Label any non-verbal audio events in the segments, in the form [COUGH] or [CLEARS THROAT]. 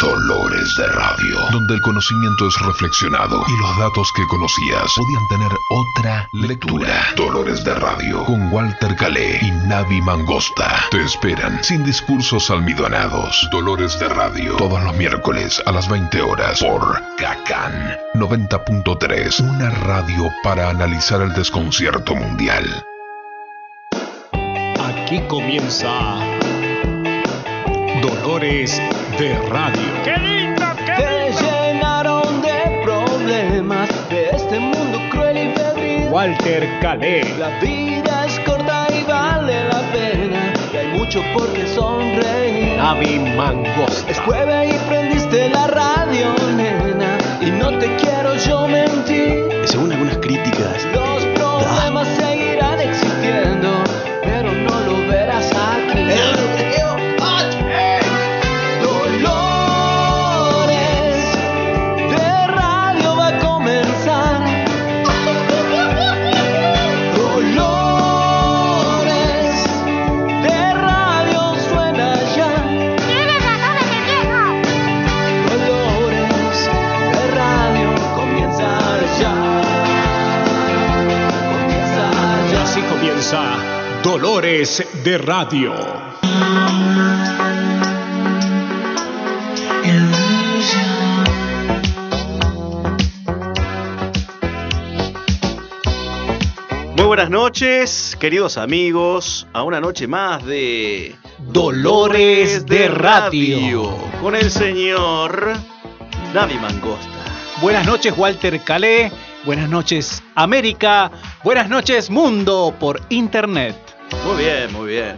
Dolores de Radio, donde el conocimiento es reflexionado y los datos que conocías podían tener otra lectura. Dolores de Radio, con Walter Calé y Navi Mangosta. Te esperan sin discursos almidonados. Dolores de Radio, todos los miércoles a las 20 horas por Cacan 90.3, una radio para analizar el desconcierto mundial. Aquí comienza Dolores de Radio. ¡Qué lindo! ¡Qué Te llenaron de problemas de este mundo cruel y febril. Walter Calé. La vida es corta y vale la pena. Y hay mucho por qué sonreír. Navi Mangosta. Es jueves y prendiste la radio, nena. Y no te quiero yo mentir. Según algunas críticas, Los Dolores de Radio. Muy buenas noches, queridos amigos, a una noche más de Dolores de Radio. con el señor Navi Mangosta. Buenas noches, Walter Calé. Buenas noches, América. Buenas noches, mundo por internet. Muy bien, muy bien.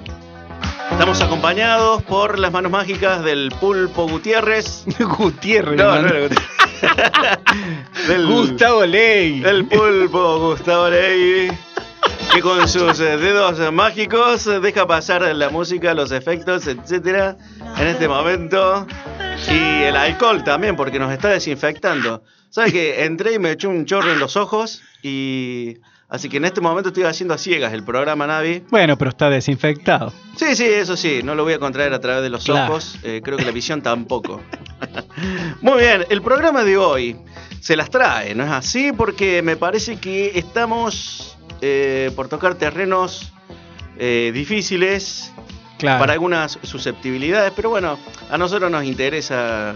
Estamos acompañados por las manos mágicas del Pulpo Gutiérrez. [LAUGHS] Gutiérrez. No, no era Gutiérrez. [LAUGHS] Del- Gustavo Ley. El pulpo Gustavo Ley, que con sus eh, dedos mágicos deja pasar la música, los efectos, etcétera, en este momento. Y el alcohol también, porque nos está desinfectando. ¿Sabes que Entré y me eché un chorro en los ojos y. Así que en este momento estoy haciendo a ciegas el programa Navi. Bueno, pero está desinfectado. Sí, sí, eso sí, no lo voy a contraer a través de los Claro. ojos. eh, creo que la visión tampoco. [LAUGHS] Muy bien, el programa de hoy se las trae, ¿no es así? Porque me parece que estamos eh, por tocar terrenos eh, difíciles Claro. para algunas susceptibilidades, pero bueno, a nosotros nos interesa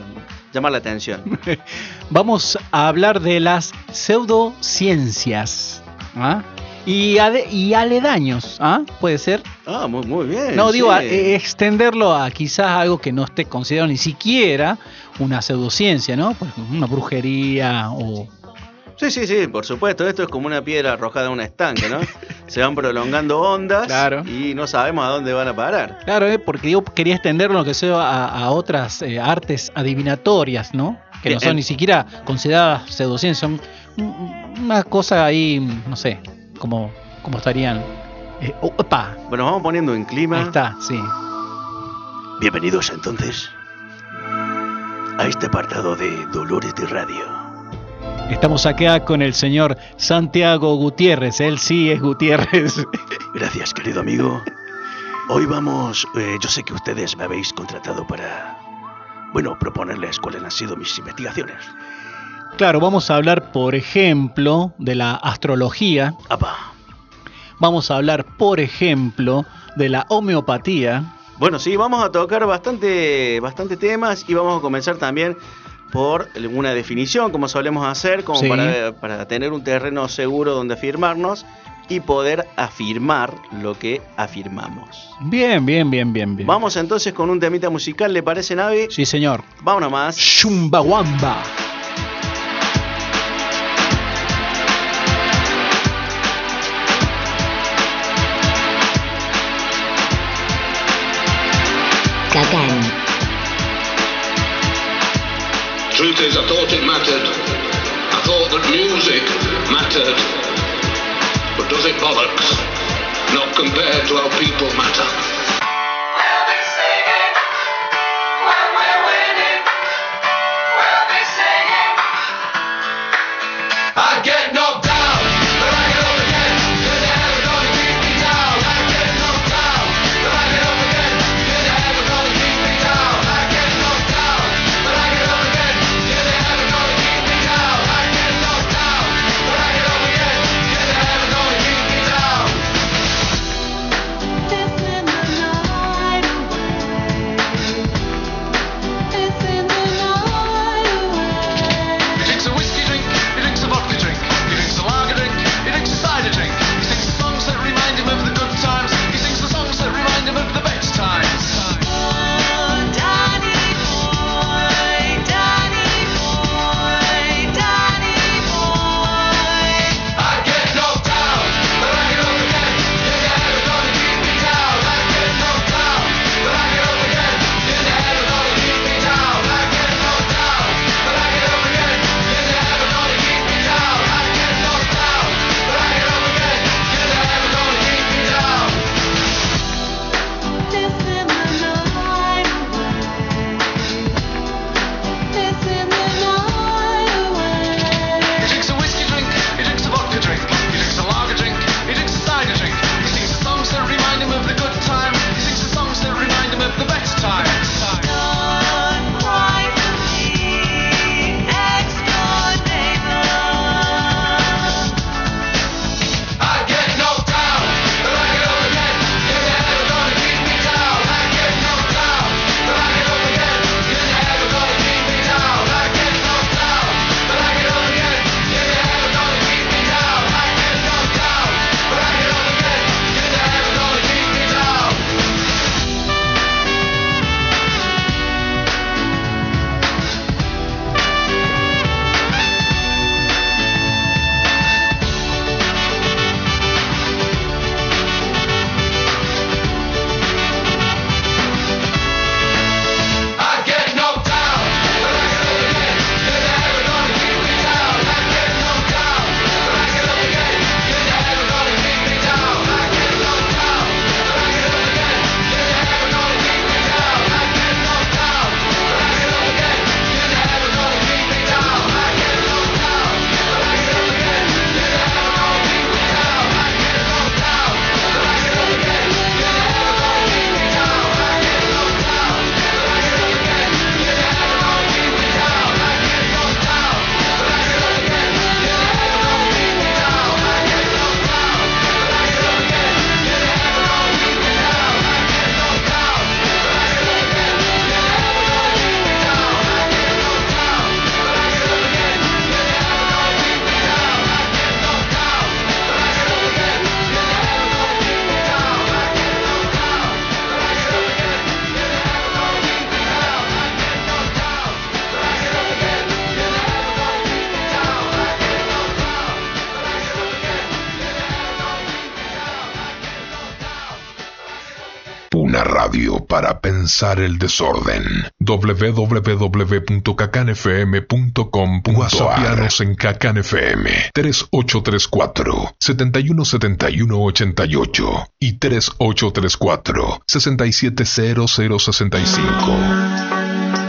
llamar la atención. [LAUGHS] Vamos a hablar de las pseudociencias. ¿Ah? Y, ade- y aledaños, ¿ah? ¿Puede ser? Ah, muy, muy bien. No, digo, sí. a- eh, extenderlo a quizás algo que no esté considerado ni siquiera una pseudociencia, ¿no? Pues una brujería o... Sí, sí, sí, por supuesto. Esto es como una piedra arrojada en un estanque, ¿no? [LAUGHS] Se van prolongando ondas Claro. y no sabemos a dónde van a parar. Claro, eh, porque yo quería extenderlo lo que sea a, a otras eh, artes adivinatorias, ¿no? Que no son ni siquiera consideradas pseudociencias, son una cosa ahí, no sé, como, como estarían... eh, opa, Bueno, vamos poniendo en clima. ahí está, sí. Bienvenidos entonces a este apartado de Dolores de Radio. Estamos acá con el señor Santiago Gutiérrez, él sí es Gutiérrez. [LAUGHS] Gracias, querido amigo. Hoy vamos, eh, yo sé que ustedes me habéis contratado para, bueno, proponerles cuáles han sido mis investigaciones. Claro, vamos a hablar, por ejemplo, de la astrología, Apa. vamos a hablar, por ejemplo, de la homeopatía, Bueno, sí, vamos a tocar bastante, bastante temas y vamos a comenzar también por una definición, como solemos hacer, como Sí. para, para tener un terreno seguro donde afirmarnos y poder afirmar lo que afirmamos. Bien, bien, bien, bien, bien. Vamos entonces con un temita musical, ¿le parece, Navi? Sí, señor. Vámonos más. Chumbawamba. Cagán. Truth is, I thought it mattered. I thought that music mattered. But does it bollocks? Not compared to how people matter. El desorden. www.cacanfm.com.ar Guasopianos en Cacan FM 3834 717188 y 3834 670065.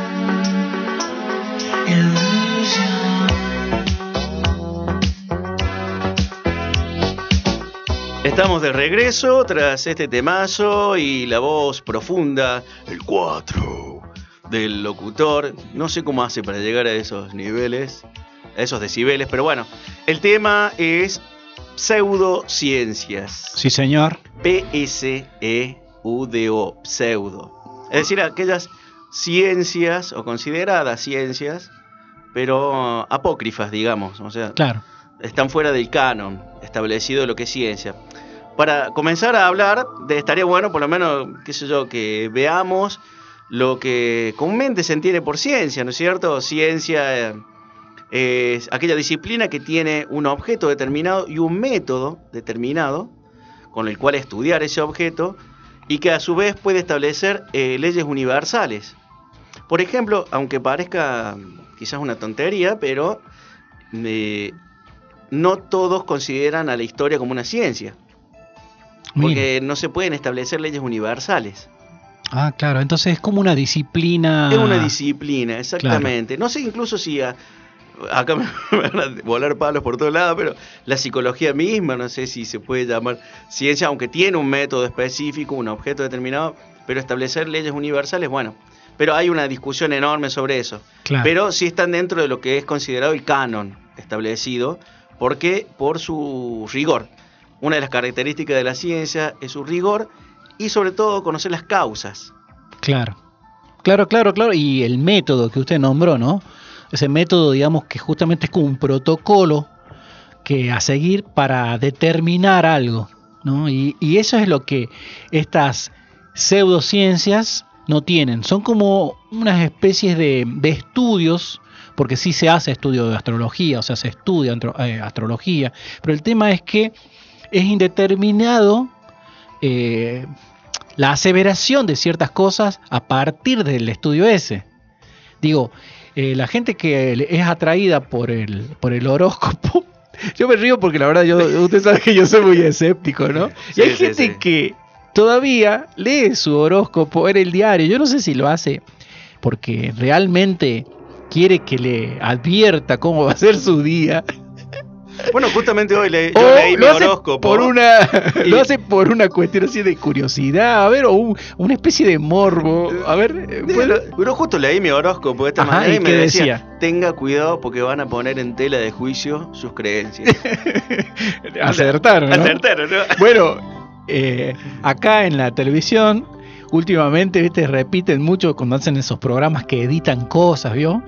Estamos de regreso tras este temazo y la voz profunda, el 4 del locutor. No sé cómo hace para llegar a esos niveles, a esos decibeles, pero bueno, el tema es pseudociencias. Sí, señor. P-S-E-U-D-O, pseudo. Es decir, aquellas ciencias o consideradas ciencias, pero apócrifas, digamos. O sea, Claro. están fuera del canon establecido de lo que es ciencia. Para comenzar a hablar, de, estaría bueno por lo menos, qué sé yo, que veamos lo que comúnmente se entiende por ciencia, ¿no es cierto? Ciencia eh, es aquella disciplina que tiene un objeto determinado y un método determinado con el cual estudiar ese objeto y que a su vez puede establecer eh, leyes universales. Por ejemplo, aunque parezca quizás una tontería, pero eh, no todos consideran a la historia como una ciencia, Mira. porque no se pueden establecer leyes universales. Ah, claro. Entonces es como una disciplina. Es una disciplina, exactamente. No sé incluso si a- acá [LAUGHS] me van a volar palos por todos lados, pero la psicología misma, no sé si se puede llamar ciencia, aunque tiene un método específico, un objeto determinado, pero establecer leyes universales, bueno. Pero hay una discusión enorme sobre eso. Claro. Pero sí están dentro de lo que es considerado el canon establecido, porque por su rigor. Una de las características de la ciencia es su rigor y sobre todo conocer las causas. Claro. Claro, claro, claro. Y el método que usted nombró, ¿no? Ese método, digamos, que justamente es como un protocolo que a seguir para determinar algo, ¿no? Y, y eso es lo que estas pseudociencias no tienen. Son como unas especies de, de estudios, porque sí se hace estudio de astrología, o sea, se estudia eh, astrología, pero el tema es que es indeterminado eh, la aseveración de ciertas cosas a partir del estudio ese. Digo, eh, la gente que es atraída por el, por el horóscopo, [LAUGHS] yo me río porque la verdad yo, usted sabe que yo soy muy escéptico, ¿no? Sí, y hay sí, gente sí. que todavía lee su horóscopo en el diario. Yo no sé si lo hace porque realmente quiere que le advierta cómo va a ser su día. Bueno, justamente hoy le, yo O leí mi horóscopo. por una Y- lo hace por una cuestión así de curiosidad, a ver, o un- una especie de morbo. A ver, eh, ¿puede- lo- Pero justo leí mi horóscopo de esta Ajá, manera ¿y y me decía? tenga cuidado porque van a poner en tela de juicio sus creencias. [LAUGHS] acertaron, ¿no? Acertaron, ¿no? Bueno, eh, acá en la televisión, últimamente, viste, repiten mucho cuando hacen esos programas que editan cosas, ¿vio?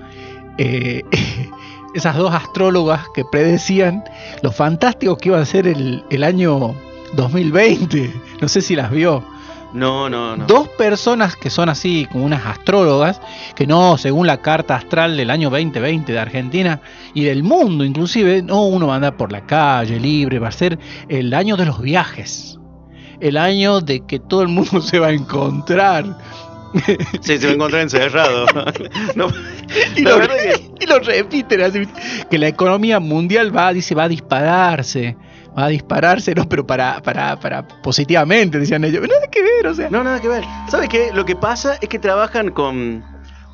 Eh, [LAUGHS] esas dos astrólogas que predecían lo fantástico que iba a ser el, el año 2020. No sé si las vio. No, no, no. Dos personas que son así, como unas astrólogas, que no, según la carta astral del año 2020 de Argentina y del mundo inclusive, no, uno va a andar por la calle libre, va a ser el año de los viajes, el año de que todo el mundo [LAUGHS] se va a encontrar. [LAUGHS] Sí, se va a encontrar encerrado. [LAUGHS] No, Y lo, verdad que- y lo repiten así, que la economía mundial va, dice, va a dispararse. Va a dispararse, no, pero para, para, para positivamente, decían ellos. Nada que ver, o sea. No, nada que ver. ¿Sabes qué? Lo que pasa es que trabajan con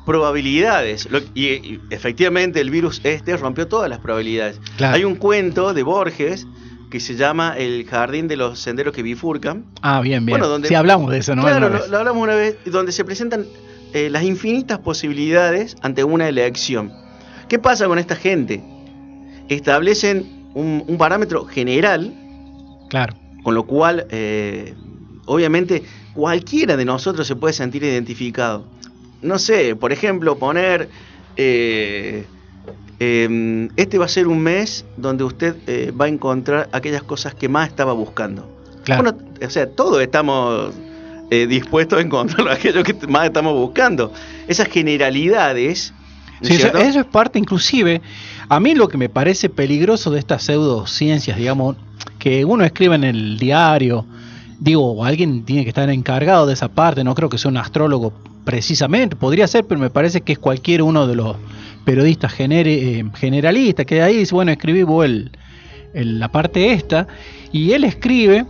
probabilidades. Lo- y, y efectivamente el virus este rompió todas las probabilidades. Claro. Hay un cuento de Borges que se llama El jardín de los senderos que bifurcan. Ah, bien, bien. Bueno, donde- sí, hablamos de eso, ¿no? claro, lo, lo hablamos una vez, donde se presentan eh, las infinitas posibilidades ante una elección. ¿Qué pasa con esta gente? Establecen un, un parámetro general, Claro. con lo cual, eh, obviamente, cualquiera de nosotros se puede sentir identificado. No sé, por ejemplo, poner... eh, eh, este va a ser un mes donde usted eh, va a encontrar aquellas cosas que más estaba buscando. Claro. Bueno, o sea, todos estamos eh, dispuestos a encontrar [LAUGHS] aquello que más estamos buscando. Esas generalidades. ¿no es Sí, eso, eso es parte, inclusive, a mí lo que me parece peligroso de estas pseudociencias, digamos, que uno escribe en el diario, digo, alguien tiene que estar encargado de esa parte, no creo que sea un astrólogo precisamente, podría ser, pero me parece que es cualquier uno de los periodistas genere- eh, generalistas que ahí dice, bueno, escribí vos el- el- la parte esta, y él escribe,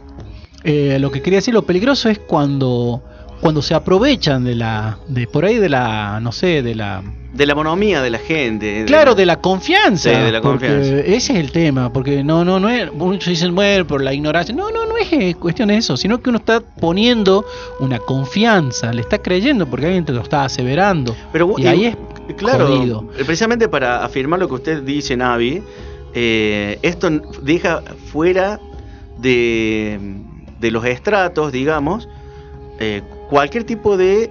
eh, lo que quería decir, lo peligroso es cuando, cuando se aprovechan de la, de por ahí de la, no sé, de la De la monomía de la gente. de Claro, la- de la confianza. Sí, de la confianza. Ese es el tema, porque no, no, no es. Muchos dicen, bueno, por la ignorancia. No, no, no es cuestión de eso, sino que uno está poniendo una confianza, le está creyendo porque alguien te lo está aseverando. Pero, y ahí es Claro, jodido. precisamente para afirmar lo que usted dice, Navi, eh, esto deja fuera de, de los estratos, digamos, eh, cualquier tipo de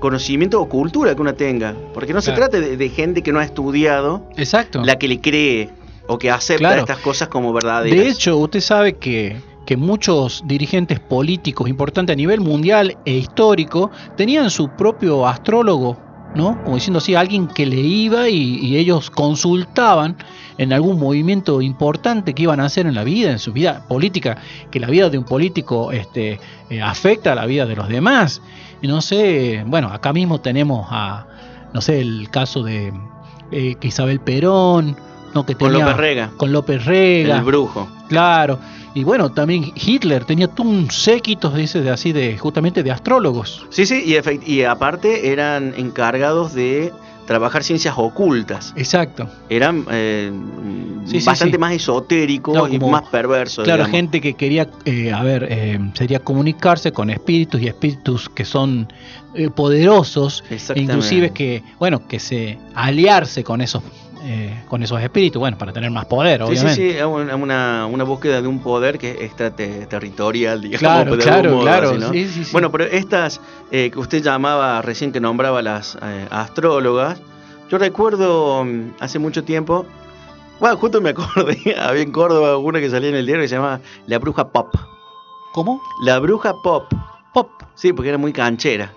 conocimiento o cultura que uno tenga. Porque no se trata de, de gente que no ha estudiado, Exacto. la que le cree o que acepta Claro. estas cosas como verdaderas. De hecho, usted sabe que, que muchos dirigentes políticos importantes a nivel mundial e histórico tenían su propio astrólogo, ¿no? Como diciendo así, alguien que le iba y, ellos consultaban en algún movimiento importante que iban a hacer en la vida, en su vida política, que la vida de un político este, eh, afecta a la vida de los demás. Y no sé, bueno, acá mismo tenemos a, no sé, el caso de eh, que Isabel Perón, ¿no? Que Con López Rega. Con López Rega. El brujo. Claro. Y bueno, también Hitler tenía un séquito, dice, de así de justamente de astrólogos. Sí, sí, y, y aparte eran encargados de trabajar ciencias ocultas. Exacto. Eran eh, Sí, sí, bastante sí. más esotéricos No, y más perversos. Claro, digamos. gente que quería, eh, a ver, eh, sería comunicarse con espíritus y espíritus que son eh, poderosos, inclusive que, bueno, que se aliarse con esos, eh, con esos espíritus, bueno, para tener más poder, Sí, sí, obviamente. sí, es una, una, búsqueda de un poder que es extraterritorial, digamos. Claro, claro, modo, claro, así, ¿no? sí, sí, sí. Bueno, pero estas eh, que usted llamaba recién que nombraba las eh, astrólogas, yo recuerdo mm, hace mucho tiempo, bueno, justo me [LAUGHS] acordé, había en Córdoba una que salía en el diario que se llamaba La Bruja Pop. ¿Cómo? La Bruja Pop. Pop. Sí, porque era muy canchera.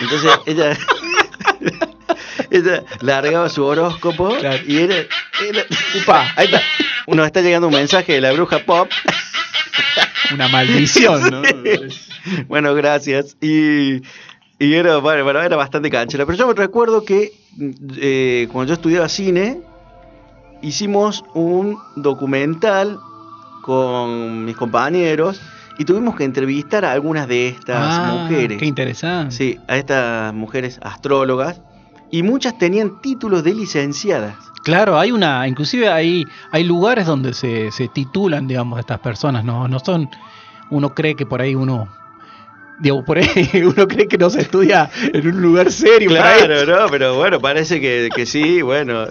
Entonces ella, [LAUGHS] ella largaba su horóscopo Claro. y era, era- Upa, ahí está. Nos está llegando un mensaje de la bruja pop. Una maldición, ¿no? Bueno, gracias. Y, y era, bueno, bueno, era bastante canchera. Pero yo me recuerdo que eh, cuando yo estudiaba cine, hicimos un documental con mis compañeros y tuvimos que entrevistar a algunas de estas Ah, mujeres. Qué interesante. Sí, a estas mujeres astrólogas. Y muchas tenían títulos de licenciadas. Claro, hay una, inclusive hay, hay lugares donde se, se titulan, digamos, estas personas, no, no son, uno cree que por ahí uno, digo, por ahí [LAUGHS] uno cree que no se estudia en un lugar serio. Claro. ¿no? Pero bueno, parece que, que sí, bueno.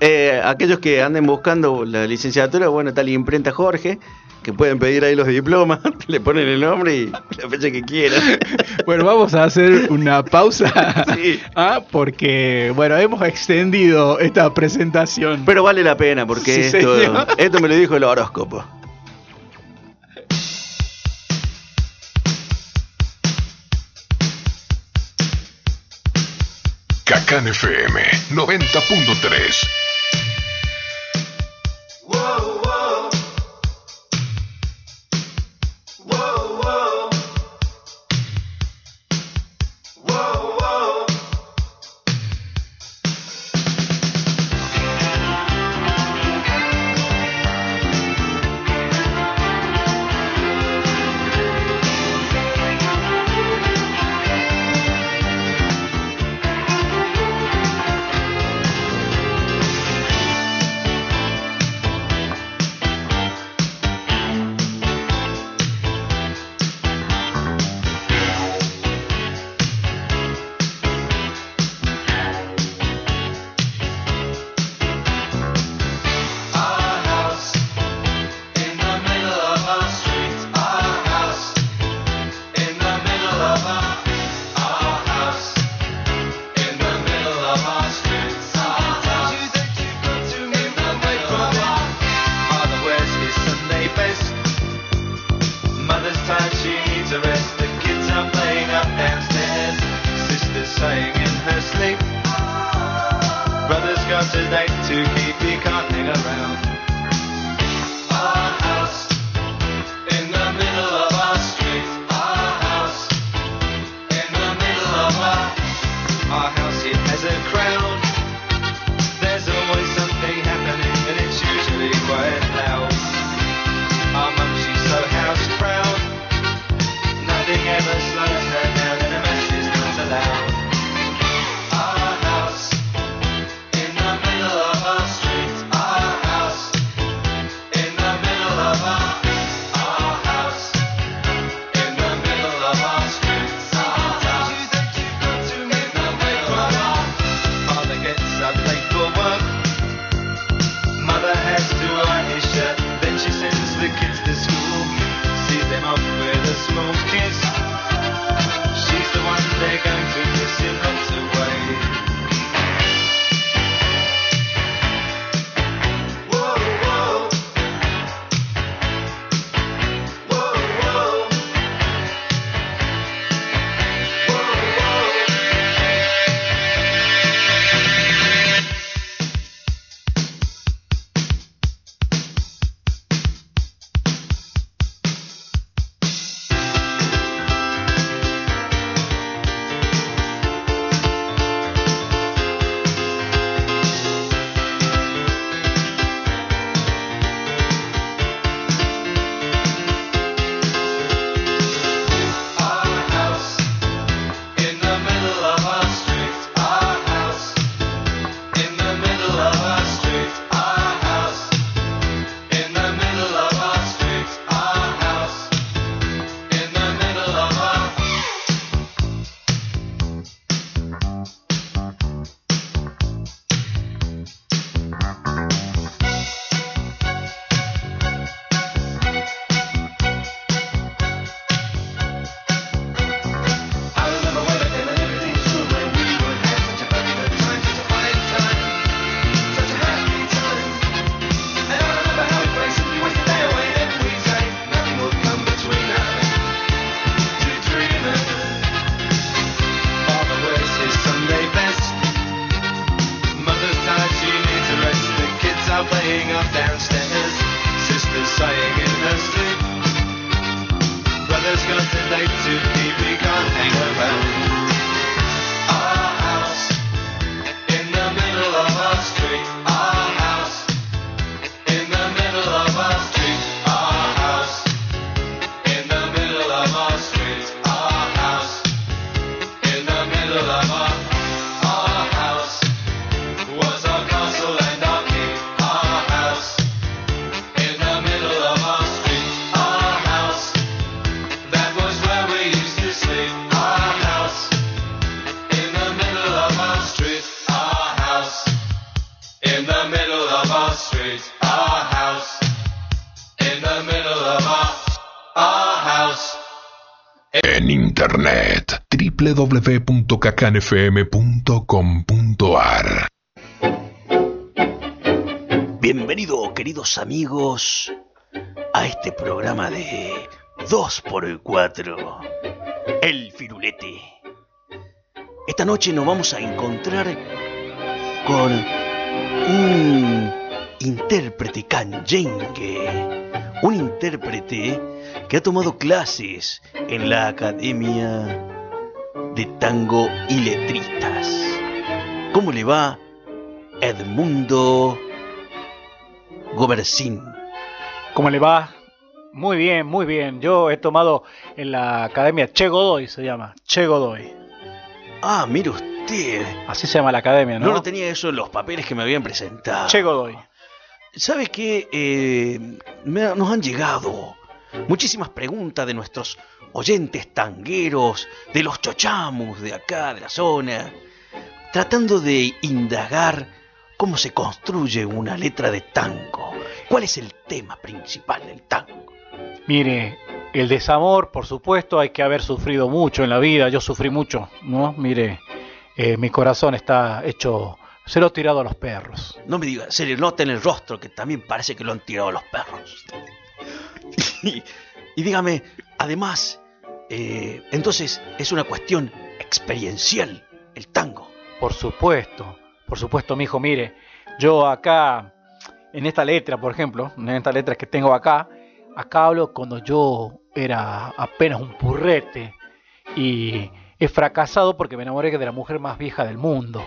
Eh, aquellos que anden buscando la licenciatura, bueno, está la imprenta Jorge, que pueden pedir ahí los diplomas, [LAUGHS] le ponen el nombre y la fecha que quieran. [LAUGHS] Bueno, vamos a hacer una pausa, [LAUGHS] Sí. ah, porque, bueno, hemos extendido esta presentación. Pero vale la pena, porque Sí, esto, señor. esto me lo dijo el horóscopo. Cacán FM 90.3. www.cacanfm.com.ar Bienvenido, queridos amigos, a este programa de 2x4, El Firulete. Esta noche nos vamos a encontrar con un intérprete canyengue, un intérprete que ha tomado clases en la Academia de Tango y Letristas. ¿Cómo le va Edmundo Gobercín? ¿Cómo le va? Muy bien, muy bien. Yo he tomado en la academia Che Godoy, se llama. Che Godoy. Ah, mire usted. Así se llama la academia, ¿no? No lo tenía eso en los papeles que me habían presentado. Che Godoy. ¿Sabe qué? Eh, me- nos han llegado muchísimas preguntas de nuestros oyentes tangueros, de los chochamus de acá, de la zona, tratando de indagar cómo se construye una letra de tango. ¿Cuál es el tema principal del tango? Mire, el desamor, por supuesto, hay que haber sufrido mucho en la vida. Yo sufrí mucho, ¿no? Mire, eh, mi corazón está hecho. Se lo he tirado a los perros. No me diga, se le nota en el rostro que también parece que lo han tirado a los perros. [LAUGHS] y, y dígame, además, eh, entonces es una cuestión experiencial el tango. Por supuesto, por supuesto, mi hijo. Mire, yo acá, en esta letra, por ejemplo, en esta letra que tengo acá, acá hablo cuando yo era apenas un purrete y he fracasado porque me enamoré de la mujer más vieja del mundo.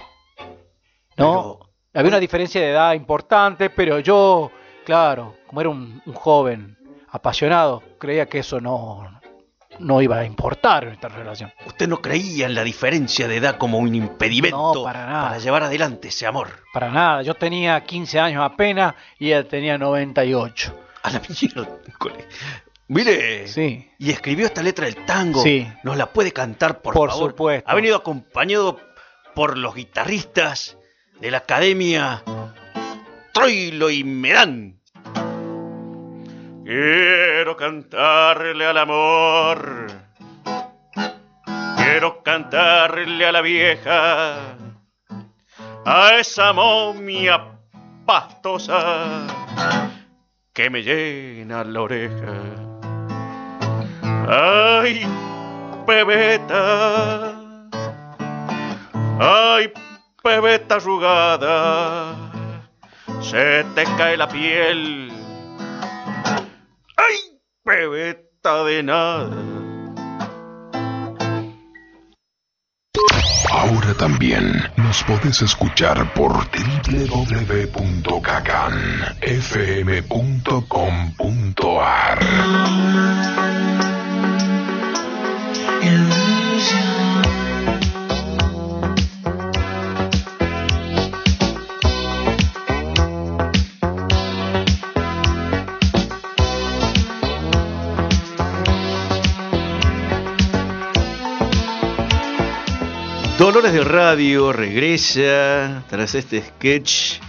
¿No? Pero- Había una diferencia de edad importante, pero yo, claro, como era un, un joven apasionado, creía que eso no, no iba a importar en esta relación. Usted no creía en la diferencia de edad como un impedimento No, para nada. llevar adelante ese amor. Para nada, yo tenía 15 años apenas y ella tenía 98. A la miércoles. Mire, Sí. y escribió esta letra del tango. Sí. ¿Nos la puede cantar, por, Por favor? supuesto. Ha venido acompañado por los guitarristas de la Academia Troilo y Medán. Quiero cantarle al amor. Quiero cantarle a la vieja. A esa momia pastosa que me llena la oreja. Ay, pebeta. Ay, pebeta arrugada. Se te cae la piel. Pebeta de nada. Ahora también nos podés escuchar por www.cacanfm.com.ar. Dolores de Radio regresa tras este sketch.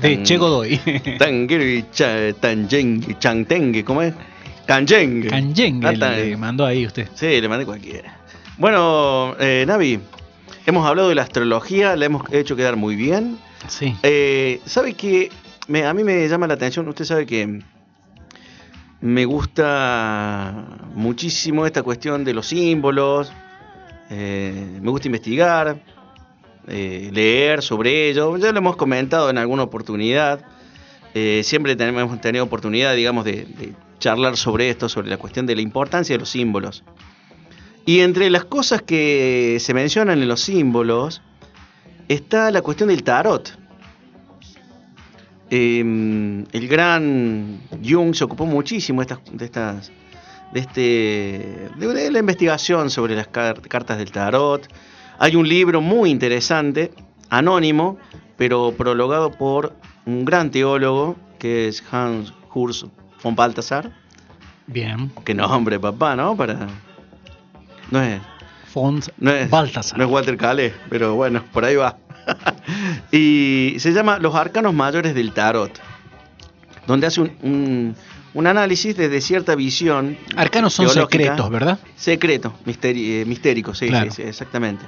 De Che Godoy. [LAUGHS] Cha- tanyengue, chantengue, ¿cómo es? Canyengue. Canyengue Ah, le, tan- le mandó ahí usted. Sí, le mandé cualquiera. Bueno, eh, Navi, hemos hablado de la astrología, la hemos hecho quedar muy bien. Sí. Eh, ¿Sabe que a mí me llama la atención? Usted sabe que me gusta muchísimo esta cuestión de los símbolos. Eh, me gusta investigar, eh, leer sobre ello. Ya lo hemos comentado en alguna oportunidad. eh, siempre tenemos, hemos tenido oportunidad, digamos, de, charlar sobre esto, sobre la cuestión de la importancia de los símbolos. Y entre las cosas que se mencionan en los símbolos está la cuestión del tarot. Eh, el gran Jung se ocupó muchísimo de estas, de estas de este de, la investigación sobre las car- cartas del tarot. Hay un libro muy interesante, anónimo, pero prologado por un gran teólogo que es Hans Urs von Balthasar. Bien. Qué nombre, papá, ¿no? Para no es Fons no es, Baltasar. no es Walter Calais, pero bueno, por ahí va. [LAUGHS] y se llama Los Arcanos Mayores del Tarot, donde hace un, un- un análisis desde cierta visión. Arcanos son secretos, ¿verdad? Secreto, misteri- eh, mistérico, sí, Claro. sí, sí, exactamente.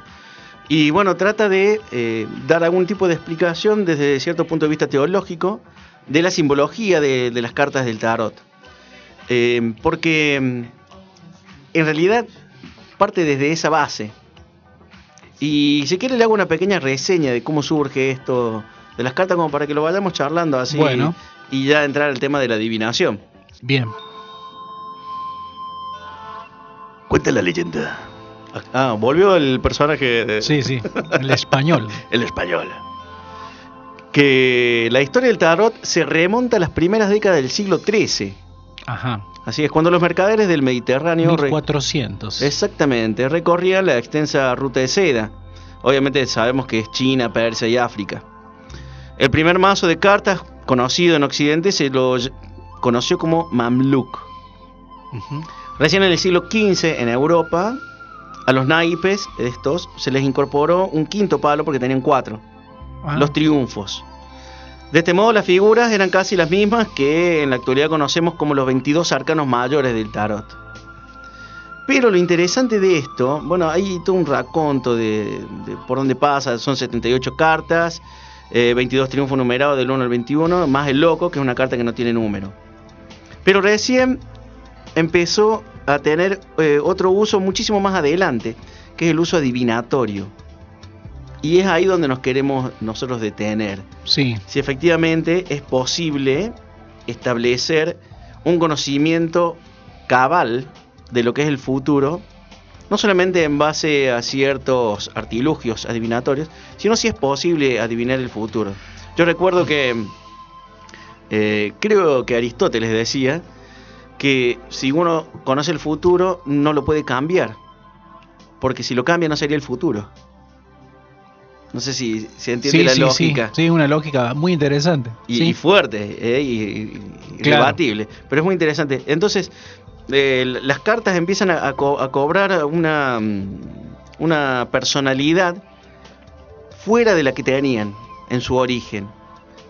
Y bueno, trata de eh, dar algún tipo de explicación desde cierto punto de vista teológico de la simbología de, de las cartas del tarot. Eh, porque mm, en realidad parte desde esa base. Y si quiere le hago una pequeña reseña de cómo surge esto de las cartas como para que lo vayamos charlando así Bueno. y ya entrar al tema de la adivinación. Bien. Cuenta la leyenda. Ah, volvió el personaje de, Sí, sí. El español. [LAUGHS] el español. Que la historia del tarot se remonta a las primeras décadas del siglo XIII. Ajá. Así es, cuando los mercaderes del Mediterráneo... re- 1400. Exactamente, recorrían la extensa ruta de seda. Obviamente sabemos que es China, Persia y África. El primer mazo de cartas conocido en Occidente se lo conoció como Mamluk. Recién en el siglo XV en Europa, a los naipes estos se les incorporó un quinto palo porque tenían cuatro, Ah, los triunfos. De este modo las figuras eran casi las mismas que en la actualidad conocemos como los 22 arcanos mayores del tarot. Pero lo interesante de esto, bueno, hay todo un raconto de, de por dónde pasa, son 78 cartas, eh, 22 triunfos numerados del 1 al 21, más el loco, que es una carta que no tiene número. Pero recién empezó a tener eh, otro uso muchísimo más adelante, que es el uso adivinatorio. Y es ahí donde nos queremos nosotros detener. Sí. Si efectivamente es posible establecer un conocimiento cabal de lo que es el futuro, no solamente en base a ciertos artilugios adivinatorios, sino si es posible adivinar el futuro. Yo recuerdo que eh, creo que Aristóteles decía que si uno conoce el futuro no lo puede cambiar, porque si lo cambia no sería el futuro. No sé si se entiende Sí, la sí, lógica. sí. Sí, una lógica muy interesante. Y, fuerte, eh, y, y- y Claro. rebatible. Pero es muy interesante. Entonces, eh, las cartas empiezan a, a co- a cobrar una, mm, una personalidad fuera de la que tenían en su origen.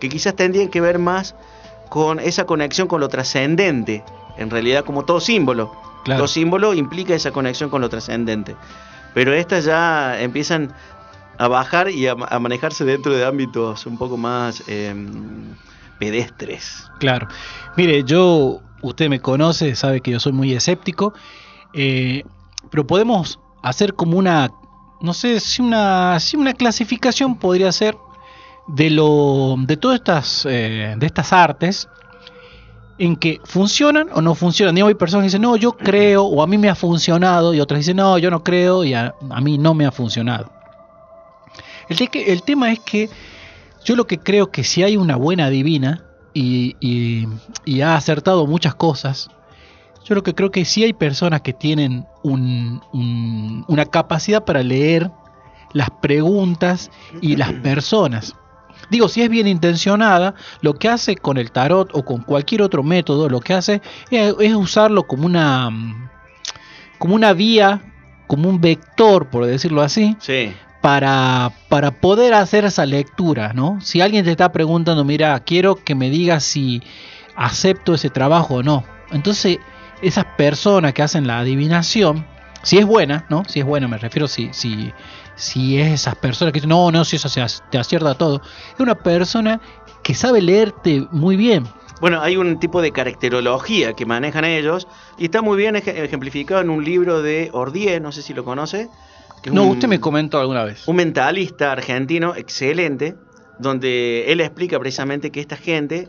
Que quizás tendrían que ver más con esa conexión con lo trascendente. En realidad, como todo símbolo. Claro. Todo símbolo implica esa conexión con lo trascendente. Pero estas ya empiezan a bajar y a, a manejarse dentro de ámbitos un poco más em, pedestres. Claro. Mire, yo, usted me conoce, sabe que yo soy muy escéptico, eh, pero podemos hacer como una, no sé si una, si una clasificación podría ser de lo, de todas estas, eh, de estas artes en que funcionan o no funcionan. Digamos, hay personas que dicen, no, yo creo, o a mí me ha funcionado, y otras dicen, no, yo no creo, y a, mí no me ha funcionado. El, tema es que yo lo que creo que si hay una buena divina y, ha acertado muchas cosas, yo lo que creo que sí hay personas que tienen un- un- una capacidad para leer las preguntas y las personas. Digo, si es bien intencionada, lo que hace con el tarot o con cualquier otro método, lo que hace es, es usarlo como una, mm, como una vía, como un vector, por decirlo así, Sí, para, para poder hacer esa lectura, ¿no? Si alguien te está preguntando, mira, quiero que me digas si acepto ese trabajo o no. Entonces, esas personas que hacen la adivinación, si es buena, ¿no? Si es buena, me refiero si, si, si es esas personas que dicen, no, no, si eso se te acierta todo. Es una persona que sabe leerte muy bien. Bueno, hay un tipo de caracterología que manejan ellos y está muy bien ej- ejemplificado en un libro de Ordier, no sé si lo conoce. que No, un- usted me comentó alguna vez. un mentalista argentino excelente, donde él explica precisamente que esta gente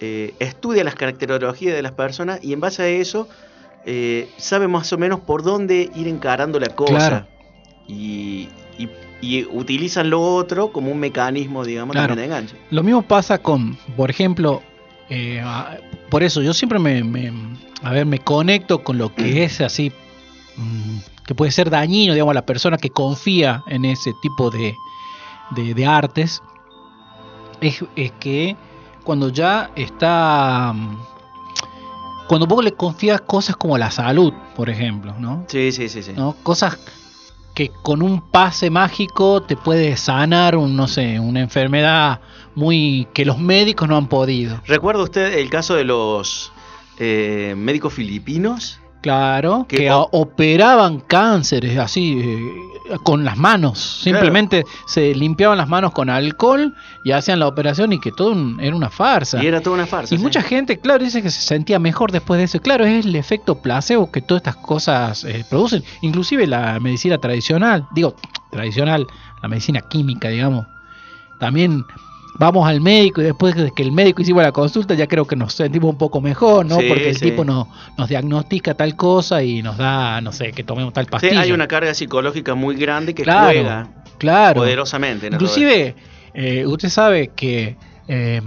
eh, estudia las caracterologías de las personas y en base a eso eh, sabe más o menos por dónde ir encarando la cosa. Claro. Y, y- y utilizan lo otro como un mecanismo, digamos, Claro. también de enganche. Lo mismo pasa con, por ejemplo, eh, por eso yo siempre me, me- a ver, me conecto con lo que es [CLEARS THROAT] así, mm, que puede ser dañino, digamos, a la persona que confía en ese tipo de, de- de artes, es, es que cuando ya está, mm, cuando vos le confías cosas como la salud, por ejemplo, ¿no? Sí, sí, sí, sí. ¿no? Cosas que con un pase mágico te puede sanar un, no sé, una enfermedad muy que los médicos no han podido. ¿Recuerda usted el caso de los eh, médicos filipinos? Claro, Que que o- o- operaban cánceres así eh, con las manos. Simplemente se limpiaban las manos con alcohol y hacían la operación y que todo un- era una farsa. Y era toda una farsa. Y sí. mucha gente, claro, dice que se sentía mejor después de eso. Claro, es el efecto placebo que todas estas cosas eh, producen. Inclusive la medicina tradicional, digo, tradicional, la medicina química, digamos. También vamos al médico y después de que el médico hicimos la consulta ya creo que nos sentimos un poco mejor, ¿no? Sí, Porque el sí. tipo no, nos diagnostica tal cosa y nos da, no sé, que tomemos tal Sí, pastilla. hay una carga psicológica muy grande que Claro, juega claro. poderosamente. en todo Inclusive, eh, usted sabe que eh,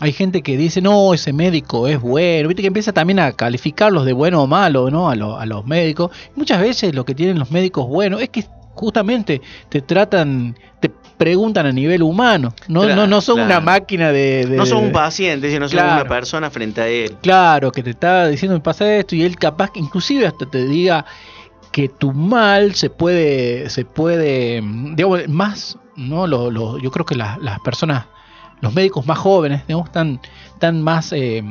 hay gente que dice, no, ese médico es bueno. Viste que empieza también a calificarlos de bueno o malo, ¿no? A, lo- a los médicos. Muchas veces lo que tienen los médicos buenos es que justamente te tratan, te preguntan a nivel humano. No, Claro, no, no son claro. una máquina de... de- No son un paciente, sino son Claro. una persona frente a él. Claro, que te está diciendo me pasa esto y él capaz que inclusive hasta te diga que tu mal se puede, se puede, mm, digamos, más, ¿no? Lo, lo- yo creo que las, las personas, los médicos más jóvenes, digamos, están, están más, eh,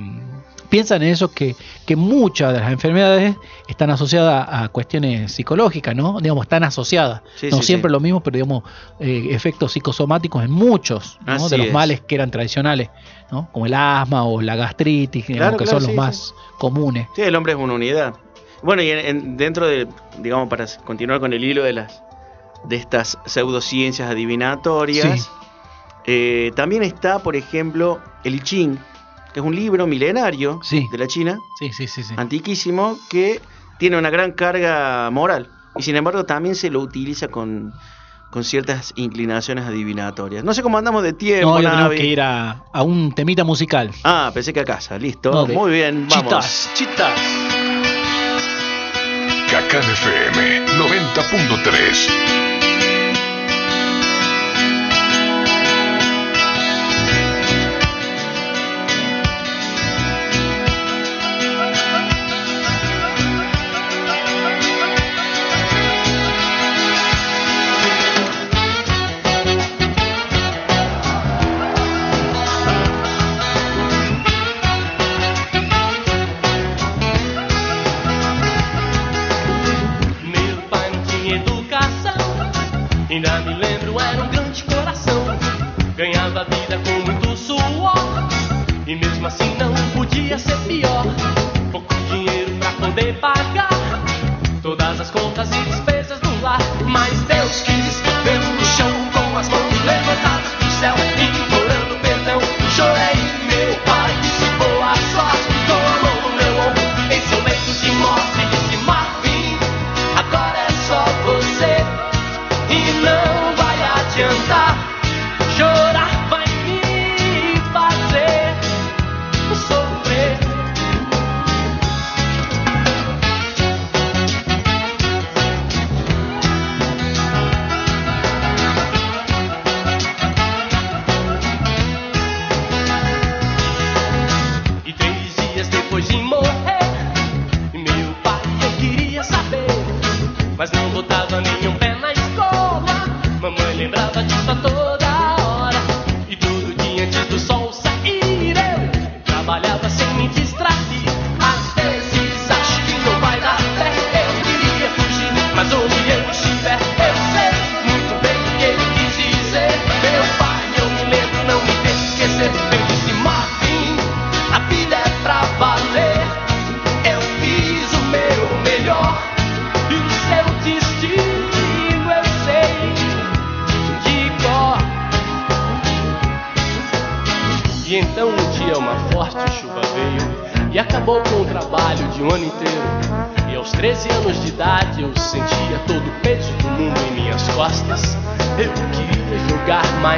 piensan en eso que, que muchas de las enfermedades están asociadas a cuestiones psicológicas, ¿no? Digamos, están asociadas. Sí, no sí, siempre sí. lo mismo, pero digamos, eh, efectos psicosomáticos en muchos de los es. males que eran tradicionales, ¿no? Como el asma o la gastritis, digamos, que claro, son los más comunes. Sí, el hombre es una unidad. Bueno, y en- en- dentro de, digamos, para continuar con el hilo de las de estas pseudociencias adivinatorias, eh, también está, por ejemplo, el I Ching, que es un libro milenario Sí. de la China, Sí, sí, sí, sí. antiquísimo, que tiene una gran carga moral. Y sin embargo también se lo utiliza con, con ciertas inclinaciones adivinatorias. No sé cómo andamos de tiempo, No, tenemos que ir a, a un temita musical. Ah, pensé que a casa, listo. Muy bien, vamos. Chitas, chitas. Cacán FM 90.3.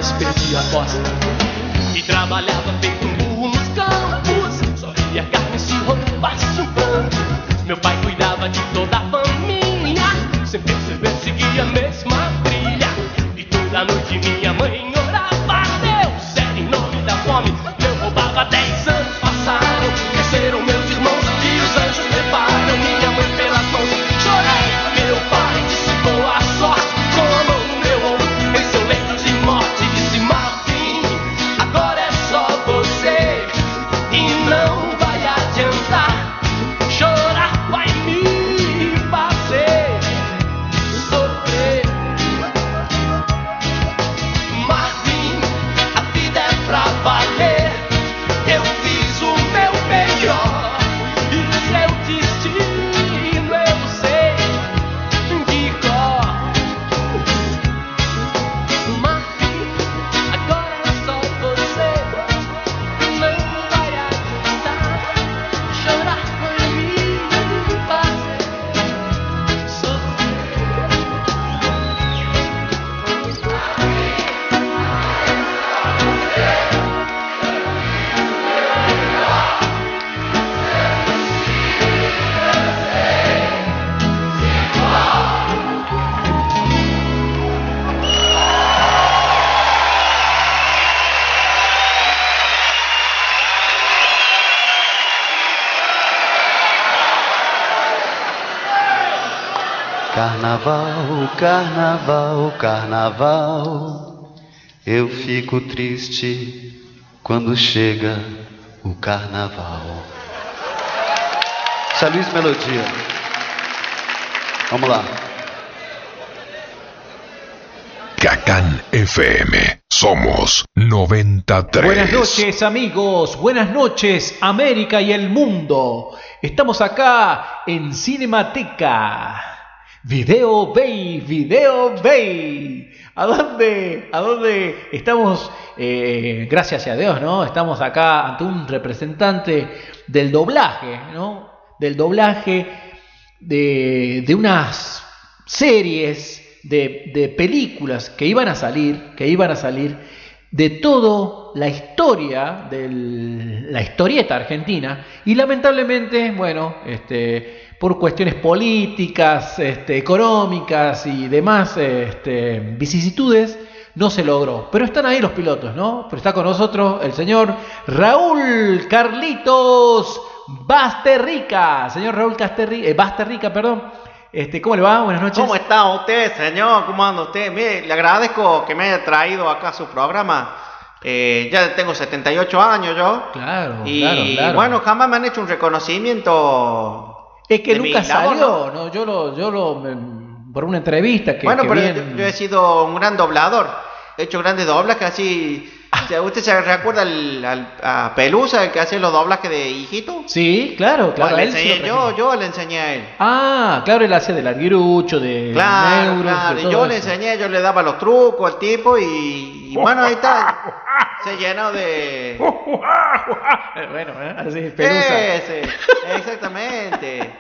mas perdi a aposta. Carnaval, carnaval. Eu fico triste quando chega o carnaval. Essa é Luiz Melodia. Vamos lá. Cacán FM. Somos 93. Buenas noches amigos, buenas noches América y el mundo. Estamos acá en Cinemateca. Video Bay, Video Bay. ¿A dónde? ¿A dónde estamos? eh, gracias a Dios, ¿no? Estamos acá ante un representante del doblaje, ¿no? Del doblaje de, de unas series, de, de películas que iban a salir, que iban a salir de toda la historia de la historieta argentina y lamentablemente, bueno, este, por cuestiones políticas, este, económicas y demás este, vicisitudes, no se logró. Pero están ahí los pilotos, ¿no? Pero está con nosotros el señor Raúl Carlitos Basterrica. Señor Raúl Casterri- eh, Basterrica, perdón. Este, ¿Cómo le va? Buenas noches. ¿Cómo está usted, señor? ¿Cómo anda usted? Mire, le agradezco que me haya traído acá a su programa. Eh, ya tengo 78 años yo. Claro, Y claro, claro. bueno, jamás me han hecho un reconocimiento. Es que mi nunca salió, ¿no? Yo lo, yo lo, me- por una entrevista que, bueno, que pero bien- yo, he sido un gran doblador. He hecho grandes doblajes así. [LAUGHS] ¿Usted se recuerda al, al- a Pelusa, el que hace los doblajes de hijito? Sí, claro, claro. Bueno, le él sí enseñé- yo, yo le enseñé a él. Ah, claro, él hace del arguirucho, de Claro, Neurus, claro. de yo le eso. enseñé, yo le daba los trucos al tipo y, y bueno, ahí está. [LAUGHS] Se llenó de... Bueno, eh, así, pelusa. Ese, exactamente.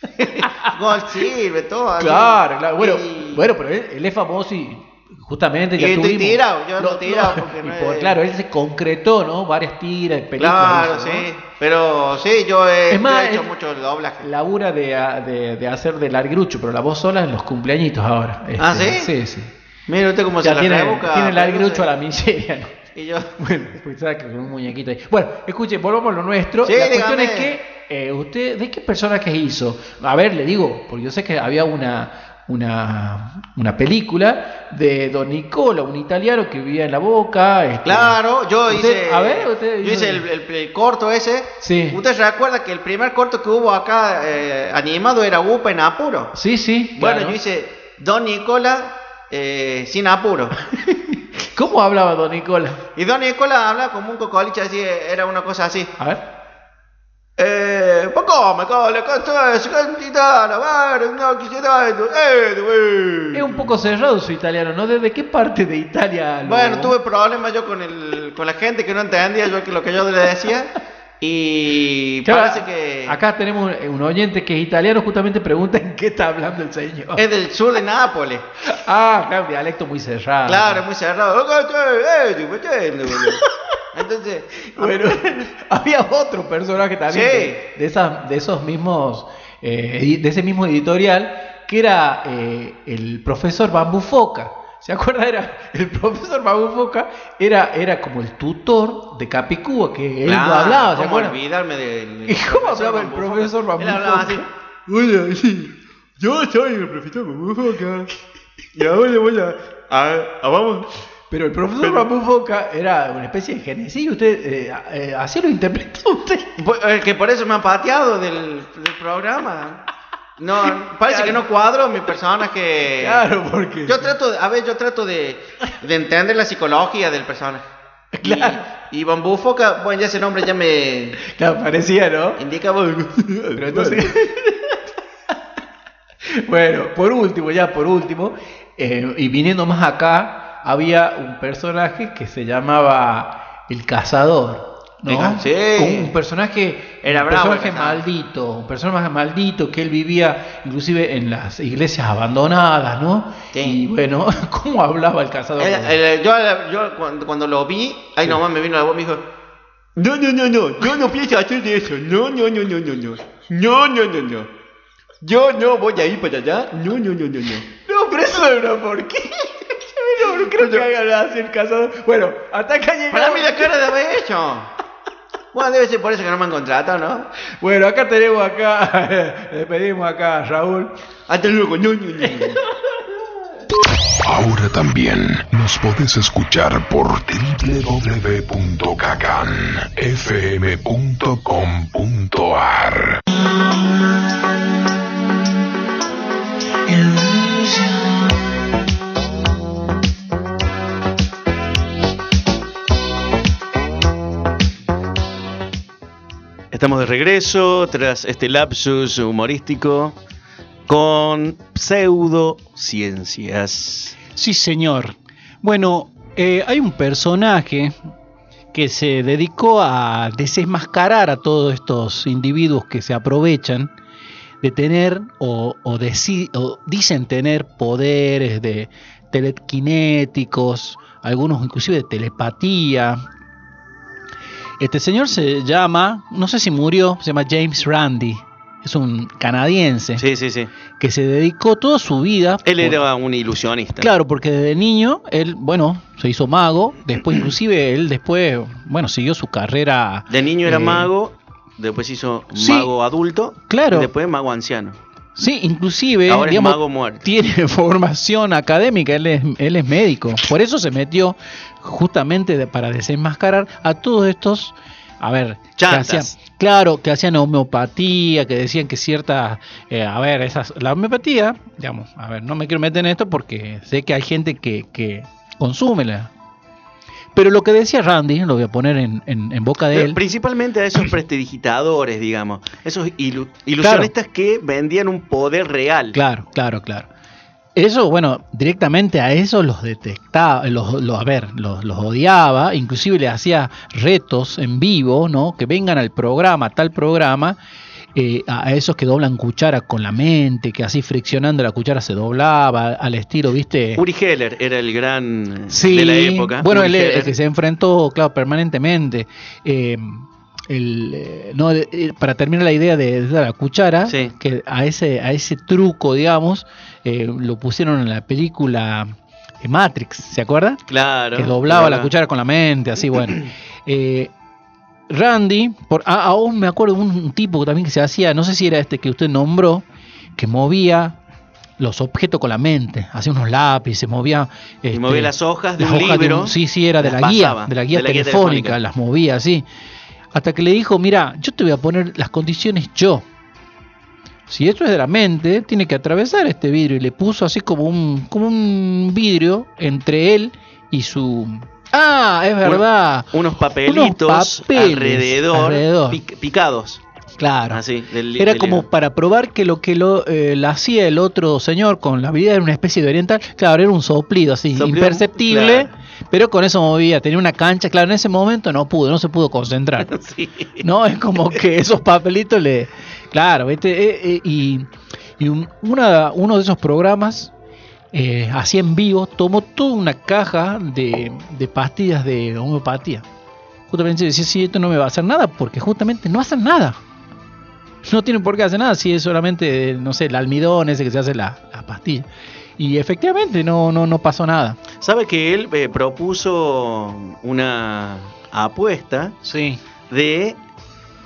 [LAUGHS] Gol sirve, todo. así. Claro, claro. Bueno, Y- bueno, pero él, él es famoso y justamente ya Y tuvimos... tirado, yo ando No, tirado no, porque y no por- es- Claro, él se concretó, ¿no? Varias tiras, películas. Claro, ¿no? sí. Pero sí, yo he, Es más, he hecho es- mucho doblaje. Labura de, de, de hacer del arguirucho, pero la voz sola en los cumpleañitos ahora. ¿Ah, Este, sí? Sí, sí. Mire usted cómo Ya se tiene, la rebuca. tiene no a la miseria, ¿no? Y yo... [LAUGHS] Bueno, pues un muñequito ahí. Bueno, escuche, volvamos a lo nuestro. Sí, la cuestión es que eh, usted, ¿de qué personajes hizo? A ver, le digo, porque yo sé que había una, una, una película de Don Nicola, un italiano que vivía en la boca. este, Claro, yo usted- hice. A ver, usted yo hice el, el- el corto ese. Sí. ¿Usted se recuerda que el primer corto que hubo acá eh, animado era Upa en apuro? Sí, sí. Bueno, claro. yo hice Don Nicola eh, sin apuro. [LAUGHS] ¿Cómo hablaba Don Nicola? y Don Nicola habla como un cocoliche, así, era una cosa así. A ver. Eh, ma come, cole, cazzo, cantitana, guarda, no quisiera esto, eh, Es un poco cerrado su italiano, ¿no? ¿Desde qué parte de Italia Bueno, tuve problemas yo con el el- con la gente que no entendía yo que lo que yo le decía. [LAUGHS] Y parece que Acá tenemos un oyente que es italiano, justamente pregunta en qué está hablando el señor. es del sur de Nápoles. [LAUGHS] Ah, claro, un dialecto muy cerrado. Claro, muy cerrado. [LAUGHS] Entonces, Bueno, [LAUGHS] había otro personaje también Sí. de, de esas, de esos mismos, eh, de ese mismo editorial, que era eh, el profesor Bambú Foca. ¿Se acuerda? Era el profesor Bambú Foca era, era como el tutor de Capicúa, que él no claro, hablaba, ¿se ¿cómo acuerda? olvidarme del ¿Y cómo hablaba el profesor Bambú Él hablaba así. Hola, sí. Yo soy el profesor Mamufoca. Y ahora voy a. a, a- vamos. Pero el profesor Bambú Foca era una especie de genesis, usted eh, eh, así lo interpretó usted. Pues, eh, que por eso me han pateado del, del programa. No, parece que no cuadro mi personaje. Claro, porque... Yo trato, de- a ver, yo trato de, de entender la psicología del personaje. [LAUGHS] Y- Claro. Y, Foca, bueno, ya ese nombre ya me [LAUGHS] Claro, parecía, ¿no? indica. [LAUGHS] Pero entonces... bueno, por último, ya por último, eh, y viniendo más acá, había un personaje que se llamaba El Cazador. ¿No? Sí. Un personaje, Era un bravo personaje maldito, un personaje maldito que él vivía inclusive en las iglesias abandonadas, ¿no? Sí. Y bueno, [LAUGHS] ¿cómo hablaba el cazador? El- el- yo, yo cuando, cuando lo vi, ahí nomás me vino la voz y me dijo: No, no, no, no. Yo no pienso hacer eso. No, no, no, no, no, no. No, no, no, no. Yo no voy a ir para allá. No, no, no, no, no. No, pero eso era por qué. [LAUGHS] No, no creo que haga así el cazador. Bueno, hasta acá llegamos. Para mí la [LAUGHS] cara de haber hecho. Bueno, debe ser por eso que no me han contratado, ¿no? Bueno, acá tenemos acá, [LAUGHS] le pedimos acá a Raúl. Hasta luego. No, no, no. no. Ahora también nos podés escuchar por www.caganfm.com.ar. Estamos de regreso tras este lapsus humorístico con pseudociencias. Sí, señor. Bueno, eh, hay un personaje que se dedicó a desenmascarar a todos estos individuos que se aprovechan de tener o, o dicen tener poderes de telequinéticos, algunos inclusive de telepatía. Este señor se llama, no sé si murió, se llama James Randi, es un canadiense Sí, sí, sí. que se dedicó toda su vida. Él por- era un ilusionista. Claro, porque desde niño él, bueno, se hizo mago, después inclusive él después, bueno, siguió su carrera. De niño era eh, mago, después hizo sí. mago adulto, Claro. y después mago anciano. Sí, inclusive, Ahora es digamos, mago muerto. tiene [LAUGHS] formación académica, él es, él es médico. Por eso se metió justamente de- para desenmascarar a todos estos, a ver, que hacían, claro, que hacían homeopatía, que decían que ciertas, eh, a ver, esas, la homeopatía, digamos, a ver, no me quiero meter en esto porque sé que hay gente que, que consume la... Pero lo que decía Randy, lo voy a poner en, en- en boca de Pero él. Principalmente a esos prestidigitadores, digamos. Esos ilu- ilusionistas que vendían un poder real. Claro, claro, claro. Eso, bueno, directamente a eso los detectaba, los, los- a ver, los, los odiaba, inclusive le hacía retos en vivo, ¿no? Que vengan al programa, tal programa, eh, a esos que doblan cuchara con la mente, que así friccionando la cuchara se doblaba, al estilo, ¿viste? Uri Geller era el gran Sí, de la época. Bueno, él el que se enfrentó, claro, permanentemente. Eh, el, eh, no, eh, para terminar la idea de, de la cuchara, Sí. que a ese, a ese truco, digamos, eh, lo pusieron en la película Matrix, ¿se acuerda? Claro. que doblaba la cuchara con la mente, así, bueno. [CLEARS THROAT] Eh, Randy, por, a- aún me acuerdo de un, tipo también que se hacía, no sé si era este que usted nombró, que movía los objetos con la mente, hacía unos lápices, movía... Y este, movía las hojas de las un hojas de libro. un- sí, sí, era de la guía, de la guía de la guía telefónica, telefónica. las movía así. Hasta que le dijo, mira, yo te voy a poner las condiciones yo. Si esto es de la mente, tiene que atravesar este vidrio. Y le puso así como un, como un vidrio entre él y su... Ah, es verdad. Unos papelitos papeles alrededor, alrededor. pic- picados. Claro. Así, del- Era del- como para probar que lo que lo, eh, lo hacía el otro señor con la habilidad era una especie de oriental. Claro, era un soplido así, Soplido, imperceptible, claro. Pero con eso movía, tenía una cancha, claro, en ese momento no pudo, no se pudo concentrar. [LAUGHS] Sí. No, es como que esos papelitos le. Claro, ¿viste? Eh, eh, y y un- una- uno de esos programas, eh, así en vivo, tomó toda una caja de, de pastillas de homeopatía. Justamente decía, sí, esto no me va a hacer nada, porque justamente no hacen nada. No tienen por qué hacer nada, si es solamente, no sé, el almidón ese que se hace la, la pastilla. Y efectivamente no, no, no pasó nada. ¿Sabe que él eh, propuso una apuesta Sí. de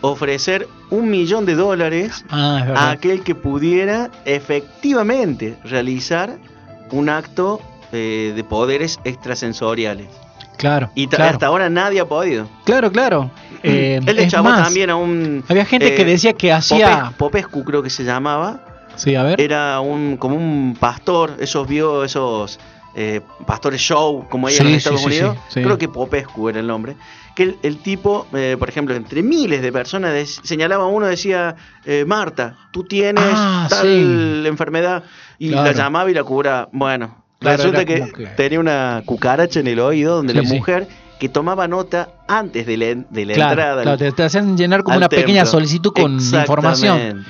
ofrecer un millón de dólares Ah, a aquel que pudiera efectivamente realizar un acto eh, de poderes extrasensoriales? Claro. Y claro. hasta ahora nadie ha podido. Claro, claro. Eh, Él le más, también a un... Había gente que eh, decía que hacía. Popes- Popescu creo que se llamaba. Sí, a ver. Era un como un pastor, esos vio esos eh, pastores show como hay Sí, en los Estados sí, Unidos. sí, sí. Creo que Popescu era el nombre. Que el, el tipo, eh, por ejemplo, entre miles de personas señalaba a uno decía eh, Marta, tú tienes Ah, tal enfermedad y Claro. la llamaba y la curaba. Bueno, Claro, resulta que, tenía una cucaracha en el oído donde Sí, la sí. mujer que tomaba nota antes de la, de la claro, entrada. claro, te, te hacían llenar como una pequeña solicitud con información.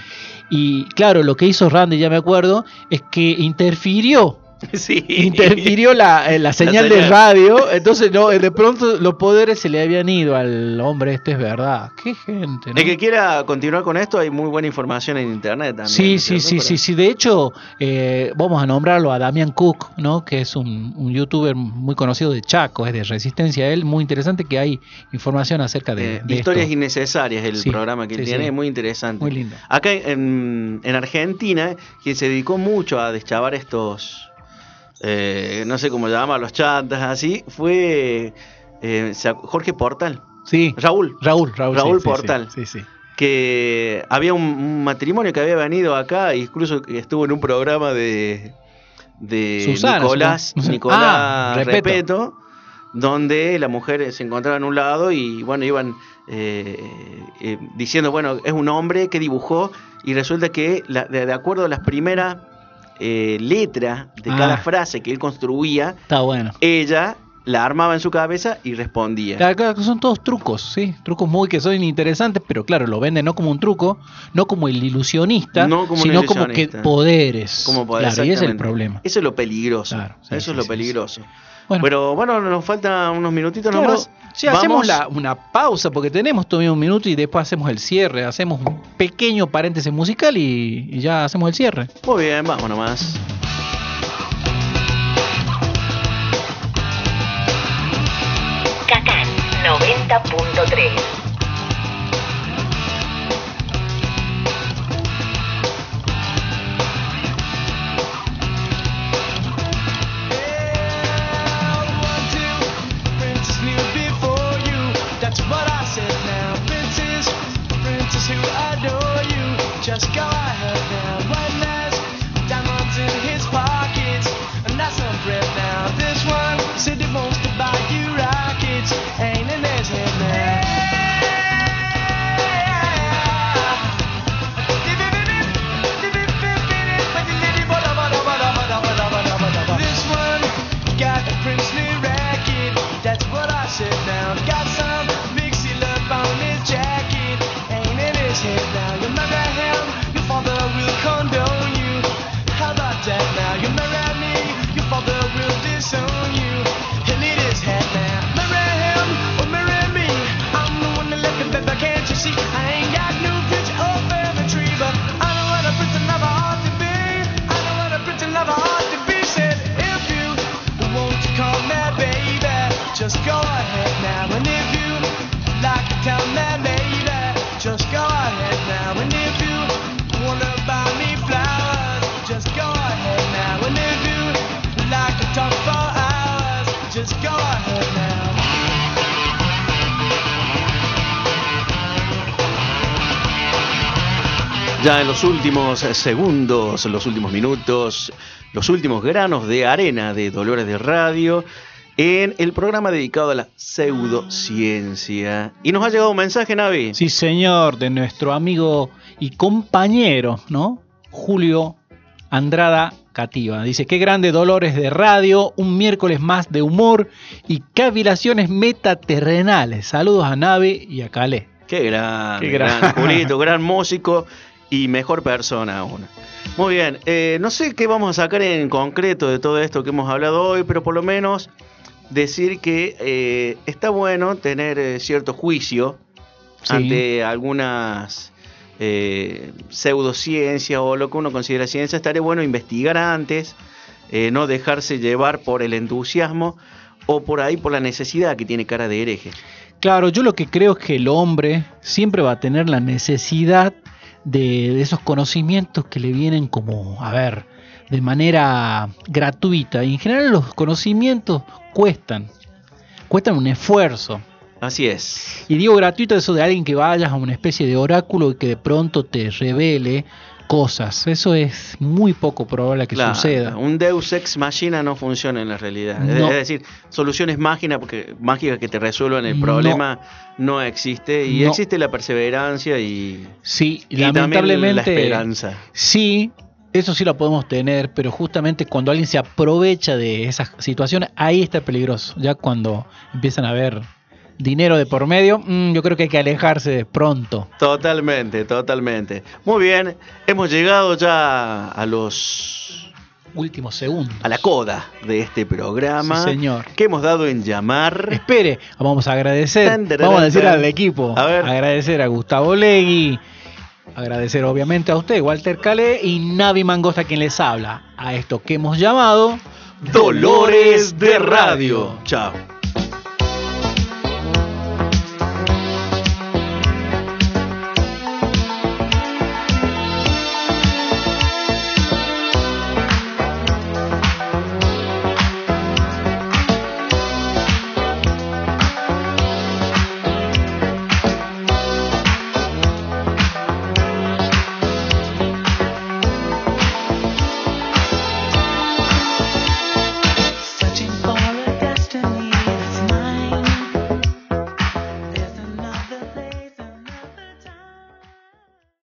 Y claro, lo que hizo Randy, ya me acuerdo, es que interfirió. [LAUGHS] Sí. Interfirió la, eh, la señal de radio. Entonces, no, eh, de pronto los poderes se le habían ido al hombre. Este es verdad. Qué gente. ¿no? El que quiera continuar con esto, hay muy buena información en internet también. Sí, ¿no sí, sí, sí, sí. De hecho, eh, vamos a nombrarlo a Damian Cook, ¿no? Que es un, un youtuber muy conocido de Chaco, es de Resistencia. Él, muy interesante que hay información acerca de, Eh, de Historias esto. innecesarias, el Sí, programa que sí, tiene, es muy interesante. Muy lindo. Acá en, en Argentina, quien se dedicó mucho a deschavar estos, eh, no sé cómo llaman, los chantas, así, fue eh, Jorge Portal, Sí, Raúl, Raúl, Raúl. Raúl sí, sí, Portal. Sí, sí. que había un, matrimonio que había venido acá, incluso que estuvo en un programa de, de Susana, Nicolás, Susana. Nicolás Ah, Repeto. Repeto, donde la mujer se encontraba en un lado y bueno, iban eh, eh, diciendo, bueno, es un hombre que dibujó y resulta que la- de, de acuerdo a las primeras eh, letras de Ah. cada frase que él construía, Está bueno. ella la armaba en su cabeza y respondía. Claro, son todos trucos, sí, trucos muy que son interesantes, pero claro, lo venden no como un truco, no como el ilusionista, No como sino como que poderes. Como poder, claro, y ese es el problema. Eso es lo peligroso. Claro, sí, Eso sí, es lo sí, peligroso. Bueno, Pero bueno, nos faltan unos minutitos claro, nomás. sí, hacemos la- una pausa porque tenemos todavía un minuto y después hacemos el cierre, hacemos un pequeño paréntesis musical y, y ya hacemos el cierre. Muy bien, vamos nomás. Cacán 90.3. Ya en los últimos segundos, los últimos minutos, los últimos granos de arena de Dolores de Radio en el programa dedicado a la pseudociencia. Y nos ha llegado un mensaje, Navi. Sí, señor, de nuestro amigo y compañero, ¿no? Julio Andrada Cativa. Dice, qué grande Dolores de radio, un miércoles más de humor y cavilaciones metaterrenales. Saludos a Nave y a Calé. Qué gran, Qué gran, gran. Julito, gran músico y mejor persona aún. Muy bien, eh, no sé qué vamos a sacar en concreto de todo esto que hemos hablado hoy, pero por lo menos decir que eh, está bueno tener eh, cierto juicio Sí. ante algunas eh, pseudociencias o lo que uno considera ciencia. Estaría bueno investigar antes, no dejarse llevar por el entusiasmo o por ahí por la necesidad que tiene cara de hereje. Claro, yo lo que creo es que el hombre siempre va a tener la necesidad de, de esos conocimientos que le vienen como, a ver, de manera gratuita. Y en general los conocimientos cuestan, cuestan un esfuerzo. Así es. Y digo gratuito eso de alguien que vayas a una especie de oráculo y que de pronto te revele cosas. Eso es muy poco probable que Claro, suceda. Un Deus ex machina no funciona en la realidad. Es- No. Es decir, soluciones mágicas porque mágicas que te resuelvan el No. problema no, existe y No. existe la perseverancia y, Sí, y también la lamentablemente. esperanza. Sí, eso sí lo podemos tener, pero justamente cuando alguien se aprovecha de esas situaciones, ahí está peligroso. Ya cuando empiezan a ver dinero de por medio, mm, yo creo que hay que alejarse pronto. Totalmente, totalmente. Muy bien, hemos llegado ya a los Últimos segundos. a la coda de este programa Sí, señor. que hemos dado en llamar. Espere, vamos a agradecer, Tan, vamos a decir al equipo, A ver. agradecer a Gustavo Legui, agradecer obviamente a usted, Walter Calé y Navi Mangosta quien les habla, a esto que hemos llamado Dolores de Radio. Chao.